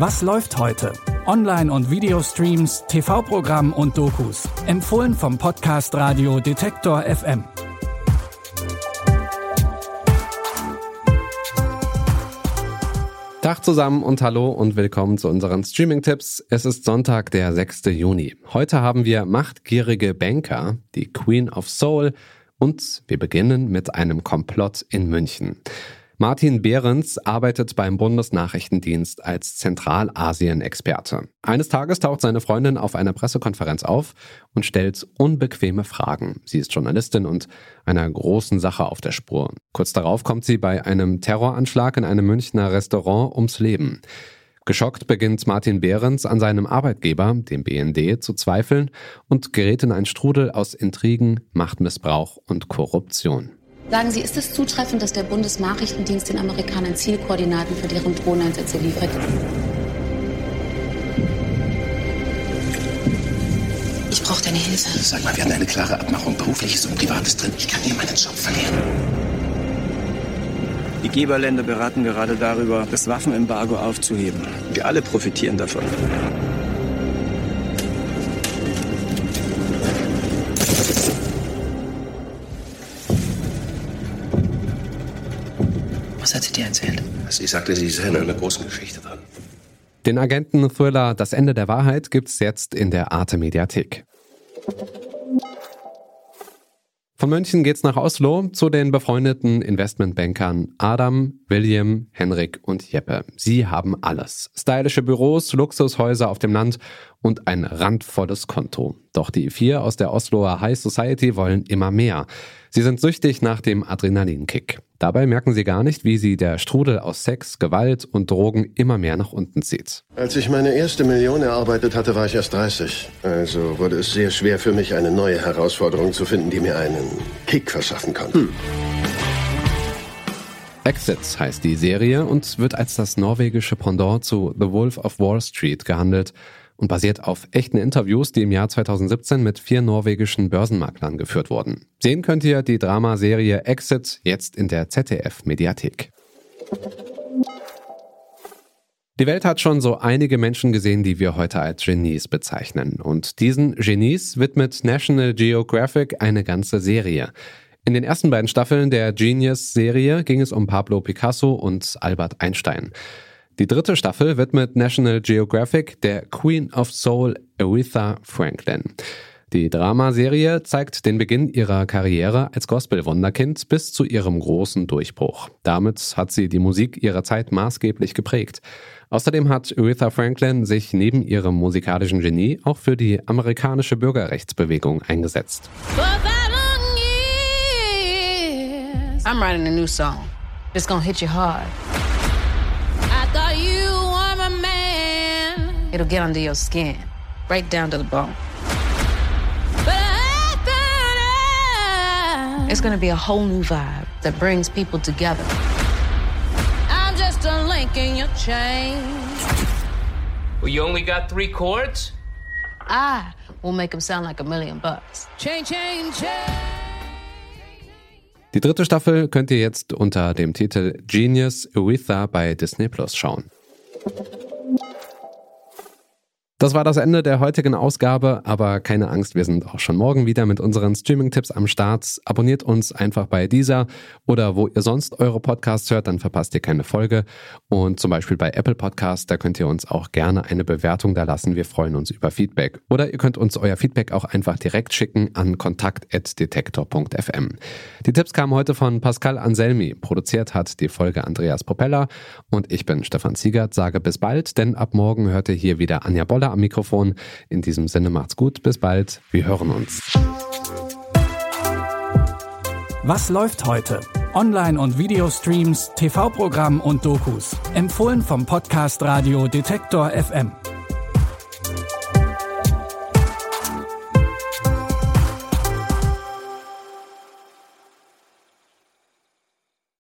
Was läuft heute? Online- und Videostreams, TV-Programm und Dokus. Empfohlen vom Podcast Radio Detektor FM. Tag zusammen und hallo und willkommen zu unseren Streaming-Tipps. Es ist Sonntag, der 6. Juni. Heute haben wir machtgierige Banker, die Queen of Soul und wir beginnen mit einem Komplott in München. Martin Behrens arbeitet beim Bundesnachrichtendienst als Zentralasien-Experte. Eines Tages taucht seine Freundin auf einer Pressekonferenz auf und stellt unbequeme Fragen. Sie ist Journalistin und einer großen Sache auf der Spur. Kurz darauf kommt sie bei einem Terroranschlag in einem Münchner Restaurant ums Leben. Geschockt beginnt Martin Behrens an seinem Arbeitgeber, dem BND, zu zweifeln und gerät in einen Strudel aus Intrigen, Machtmissbrauch und Korruption. Sagen Sie, ist es zutreffend, dass der Bundesnachrichtendienst den Amerikanern Zielkoordinaten für deren Drohneinsätze liefert? Ich brauche deine Hilfe. Sag mal, wir hatten eine klare Abmachung, berufliches und privates drin. Ich kann hier meinen Job verlieren. Die Geberländer beraten gerade darüber, das Waffenembargo aufzuheben. Wir alle profitieren davon. Was hat sie dir erzählt? Sie sagte, sie sei in einer großen Geschichte dran. Den Agenten-Thriller Das Ende der Wahrheit gibt's jetzt in der Arte Mediathek. Von München geht's nach Oslo zu den befreundeten Investmentbankern Adam, William, Henrik und Jeppe. Sie haben alles. Stylische Büros, Luxushäuser auf dem Land und ein randvolles Konto. Doch die vier aus der Osloer High Society wollen immer mehr. Sie sind süchtig nach dem Adrenalinkick. Dabei merken sie gar nicht, wie sie der Strudel aus Sex, Gewalt und Drogen immer mehr nach unten zieht. Als ich meine erste Million erarbeitet hatte, war ich erst 30. Also wurde es sehr schwer für mich, eine neue Herausforderung zu finden, die mir einen Kick verschaffen konnte. Hm. Exits heißt die Serie und wird als das norwegische Pendant zu The Wolf of Wall Street gehandelt und basiert auf echten Interviews, die im Jahr 2017 mit vier norwegischen Börsenmaklern geführt wurden. Sehen könnt ihr die Dramaserie Exit jetzt in der ZDF-Mediathek. Die Welt hat schon so einige Menschen gesehen, die wir heute als Genies bezeichnen. Und diesen Genies widmet National Geographic eine ganze Serie. In den ersten beiden Staffeln der Genius-Serie ging es um Pablo Picasso und Albert Einstein. Die dritte Staffel widmet National Geographic der Queen of Soul Aretha Franklin. Die Dramaserie zeigt den Beginn ihrer Karriere als Gospel-Wunderkind bis zu ihrem großen Durchbruch. Damit hat sie die Musik ihrer Zeit maßgeblich geprägt. Außerdem hat Aretha Franklin sich neben ihrem musikalischen Genie auch für die amerikanische Bürgerrechtsbewegung eingesetzt. I'm writing a new song. It's gonna hit you hard. It'll get under your skin, right down to the bone. It's gonna be a whole new vibe that brings people together. I'm just a link in your chain. Well, you only got three chords? I will make them sound like a million bucks. Chain, chain, chain. Die dritte Staffel könnt ihr jetzt unter dem Titel Genius Aretha bei Disney Plus schauen. Das war das Ende der heutigen Ausgabe, aber keine Angst, wir sind auch schon morgen wieder mit unseren Streaming-Tipps am Start. Abonniert uns einfach bei dieser oder wo ihr sonst eure Podcasts hört, dann verpasst ihr keine Folge. Und zum Beispiel bei Apple Podcasts, da könnt ihr uns auch gerne eine Bewertung da lassen. Wir freuen uns über Feedback. Oder ihr könnt uns euer Feedback auch einfach direkt schicken an kontakt.detektor.fm. Die Tipps kamen heute von Pascal Anselmi. Produziert hat die Folge Andreas Propeller. Und ich bin Stefan Ziegert, sage bis bald, denn ab morgen hört ihr hier wieder Anja Boller am Mikrofon. In diesem Sinne macht's gut, bis bald, wir hören uns. Was läuft heute? Online- und Videostreams, TV-Programm und Dokus. Empfohlen vom Podcast Radio Detektor FM.